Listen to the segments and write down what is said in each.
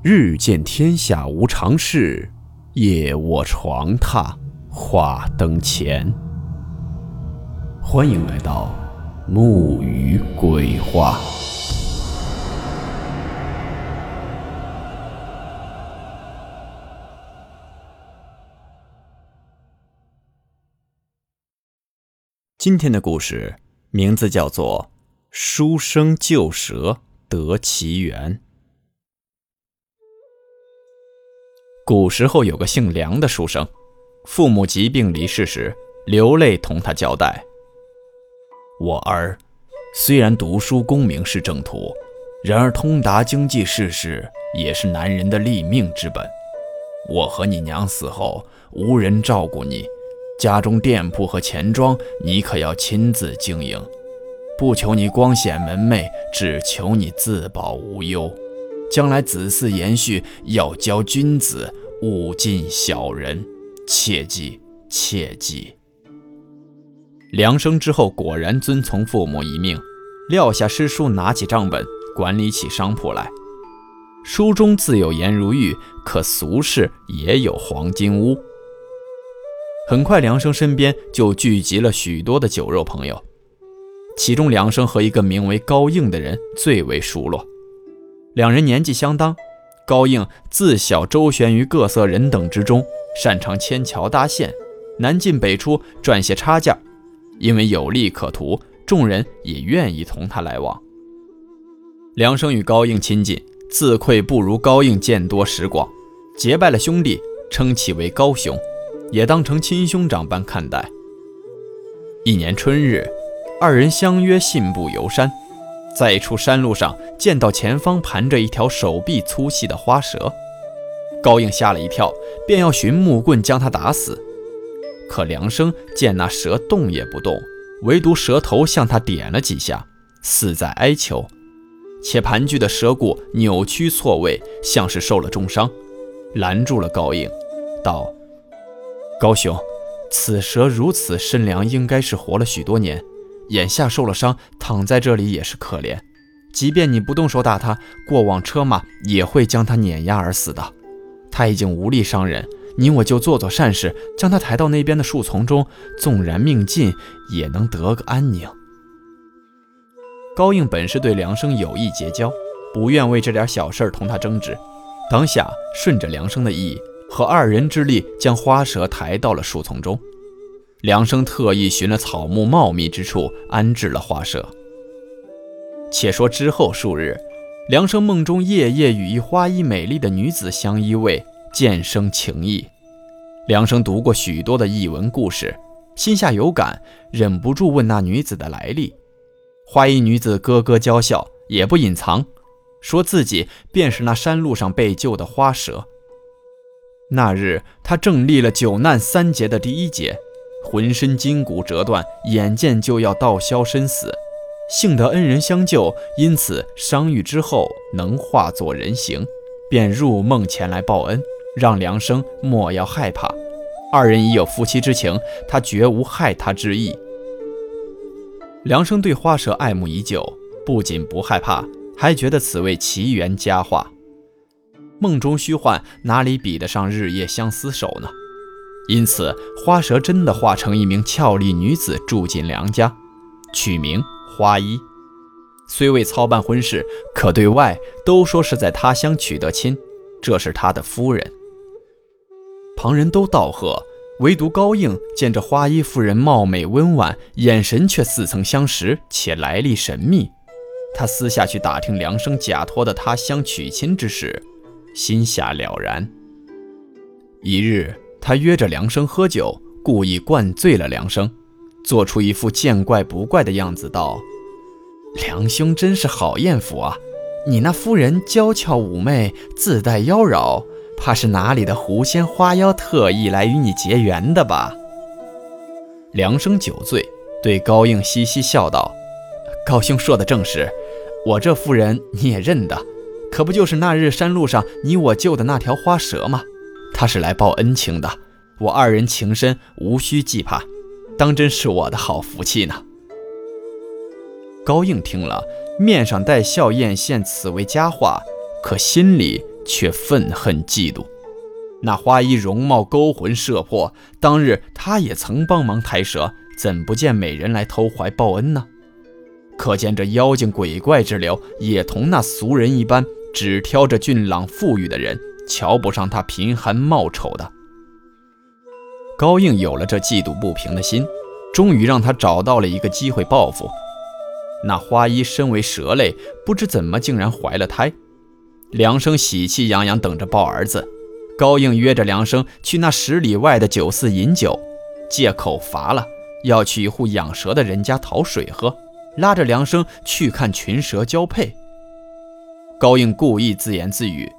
日见天下无常事，夜卧床榻话灯前。欢迎来到木鱼鬼话。今天的故事名字叫做《书生救蛇得其缘》。古时候有个姓梁的书生，父母疾病离世时，流泪同他交代：“我儿，虽然读书功名是正途，然而通达经济世事也是男人的立命之本。我和你娘死后，无人照顾你，家中店铺和钱庄，你可要亲自经营。不求你光显门楣，只求你自保无忧。”将来子嗣延续，要教君子，勿近小人，切记切记。梁生之后果然遵从父母遗命，撂下诗书，拿起账本，管理起商铺来。书中自有颜如玉，可俗世也有黄金屋。很快，梁生身边就聚集了许多的酒肉朋友，其中梁生和一个名为高应的人最为熟络。两人年纪相当，高应自小周旋于各色人等之中，擅长牵桥搭线，南进北出赚些差价。因为有利可图，众人也愿意同他来往。梁生与高应亲近，自愧不如高应见多识广，结拜了兄弟，称其为高兄，也当成亲兄长般看待。一年春日，二人相约信步游山。在一处山路上，见到前方盘着一条手臂粗细的花蛇，高应吓了一跳，便要寻木棍将它打死。可梁生见那蛇动也不动，唯独蛇头向他点了几下，似在哀求，且盘踞的蛇骨扭曲错位，像是受了重伤，拦住了高应，道：“高兄，此蛇如此身良，应该是活了许多年。”眼下受了伤，躺在这里也是可怜。即便你不动手打他，过往车马也会将他碾压而死的。他已经无力伤人，你我就做做善事，将他抬到那边的树丛中，纵然命尽，也能得个安宁。高应本是对梁生有意结交，不愿为这点小事同他争执，当下顺着梁生的意，和二人之力将花蛇抬到了树丛中。梁生特意寻了草木茂密之处安置了花蛇。且说之后数日，梁生梦中夜夜与一花衣美丽的女子相依偎，渐生情意。梁生读过许多的异闻故事，心下有感，忍不住问那女子的来历。花衣女子咯咯娇笑，也不隐藏，说自己便是那山路上被救的花蛇。那日他正历了九难三劫的第一劫。浑身筋骨折断，眼见就要道消身死，幸得恩人相救，因此伤愈之后能化作人形，便入梦前来报恩，让梁生莫要害怕。二人已有夫妻之情，他绝无害他之意。梁生对花蛇爱慕已久，不仅不害怕，还觉得此为奇缘佳话。梦中虚幻哪里比得上日夜相厮守呢？因此，花蛇真的化成一名俏丽女子住进梁家，取名花衣。虽未操办婚事，可对外都说是在他乡娶得亲，这是他的夫人。旁人都道贺，唯独高应见这花衣夫人貌美温婉，眼神却似曾相识，且来历神秘。他私下去打听梁生假托的他乡娶亲之事，心下了然。一日。他约着梁生喝酒，故意灌醉了梁生，做出一副见怪不怪的样子，道：“梁兄真是好艳福啊！你那夫人娇俏妩媚，自带妖娆，怕是哪里的狐仙花妖特意来与你结缘的吧？”梁生酒醉，对高应嘻嘻笑道：“高兄说的正是，我这夫人你也认得，可不就是那日山路上你我救的那条花蛇吗？”他是来报恩情的，我二人情深，无需惧怕，当真是我的好福气呢。高应听了，面上带笑艳羡此为佳话，可心里却愤恨嫉妒。那花衣容貌勾魂摄魄，当日他也曾帮忙抬蛇，怎不见美人来投怀报恩呢？可见这妖精鬼怪之流，也同那俗人一般，只挑着俊朗富裕的人，瞧不上他贫寒貌丑的。高应有了这嫉妒不平的心，终于让他找到了一个机会报复。那花衣身为蛇类，不知怎么竟然怀了胎。梁生喜气洋洋等着抱儿子，高应约着梁生去那十里外的酒肆饮酒，借口乏了，要去一户养蛇的人家讨水喝，拉着梁生去看群蛇交配。高应故意自言自语：“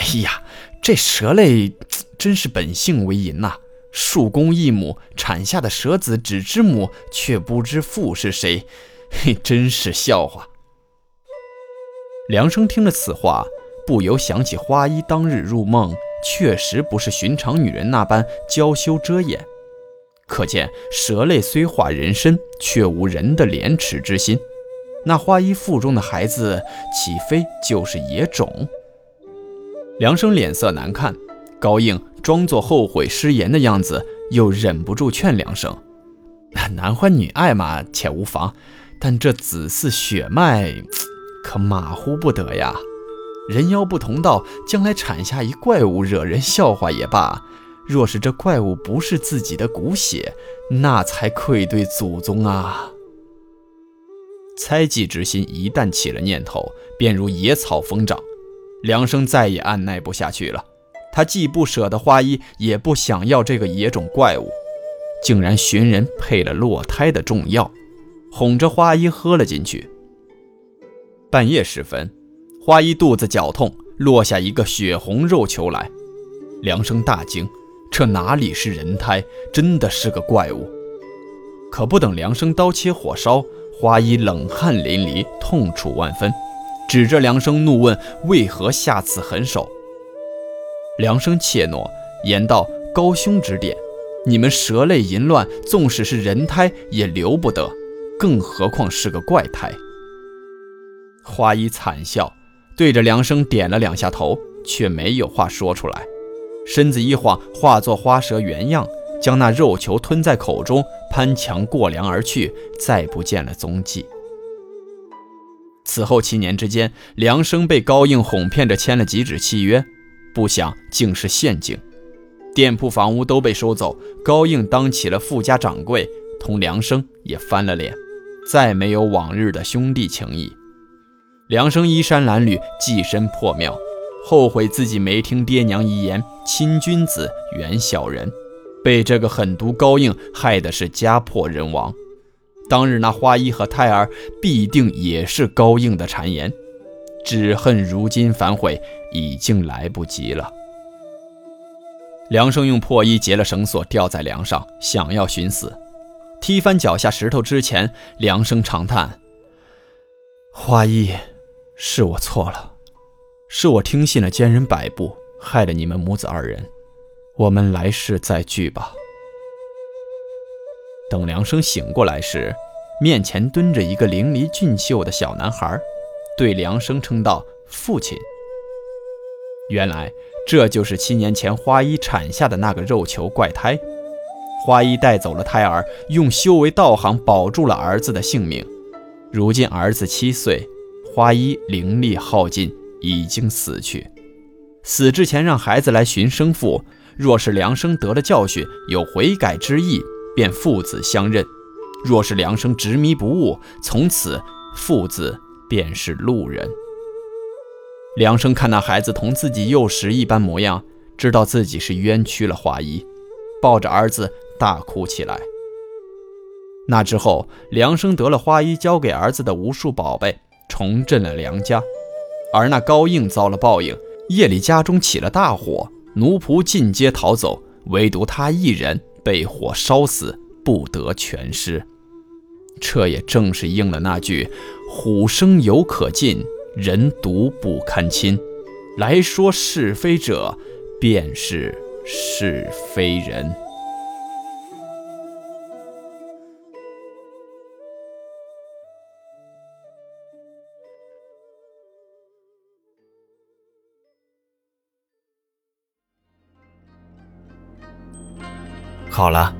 哎呀，这蛇类 真是本性为淫呐！数公一母产下的蛇子只知母，却不知父是谁。”嘿，真是笑话！梁生听了此话，不由想起花衣当日入梦，确实不是寻常女人那般娇羞遮掩。可见蛇类虽化人身，却无人的廉耻之心。那花衣腹中的孩子，岂非就是野种？梁生脸色难看，高应装作后悔失言的样子，又忍不住劝梁生：“ 男欢女爱嘛，且无妨。”但这子嗣血脉，可马虎不得呀！人妖不同道，将来产下一怪物，惹人笑话也罢。若是这怪物不是自己的骨血，那才愧对祖宗啊！猜忌之心一旦起了念头，便如野草疯长。梁生再也按耐不下去了，他既不舍得花衣，也不想要这个野种怪物，竟然寻人配了落胎的重药。哄着花衣喝了进去。半夜时分，花衣肚子绞痛，落下一个血红肉球来。梁生大惊，这哪里是人胎，真的是个怪物。可不等梁生刀切火烧，花衣冷汗淋漓，痛楚万分，指着梁生怒问：“为何下此狠手？”梁生怯懦，言道：“高兄指点，你们蛇类淫乱，纵使是人胎也留不得。”更何况是个怪胎。花衣惨笑，对着梁生点了两下头，却没有话说出来，身子一晃，化作花蛇原样，将那肉球吞在口中，攀墙过梁而去，再不见了踪迹。此后七年之间，梁生被高应哄骗着签了几纸契约，不想竟是陷阱，店铺房屋都被收走，高应当起了富家掌柜，同梁生也翻了脸。再没有往日的兄弟情谊，梁生衣衫褴褛，寄身破庙，后悔自己没听爹娘遗言，亲君子远小人，被这个狠毒高应害的是家破人亡。当日那花衣和胎儿必定也是高应的谗言，只恨如今反悔已经来不及了。梁生用破衣结了绳索，吊在梁上，想要寻死。踢翻脚下石头之前，梁生长叹：“花衣，是我错了，是我听信了奸人摆布，害了你们母子二人。我们来世再聚吧。”等梁生醒过来时，面前蹲着一个伶俐俊秀的小男孩，对梁生称道：“父亲。”原来这就是七年前花衣产下的那个肉球怪胎。花衣带走了胎儿，用修为道行保住了儿子的性命。如今儿子七岁，花衣灵力耗尽，已经死去。死之前让孩子来寻生父，若是梁生得了教训，有悔改之意，便父子相认；若是梁生执迷不悟，从此父子便是路人。梁生看那孩子同自己幼时一般模样，知道自己是冤屈了花衣，抱着儿子。大哭起来。那之后，梁生得了花衣交给儿子的无数宝贝，重振了梁家。而那高应遭了报应，夜里家中起了大火，奴仆尽皆逃走，唯独他一人被火烧死，不得全失这也正是应了那句虎生犹可近人毒不堪亲。来说是非者便是是非人。好了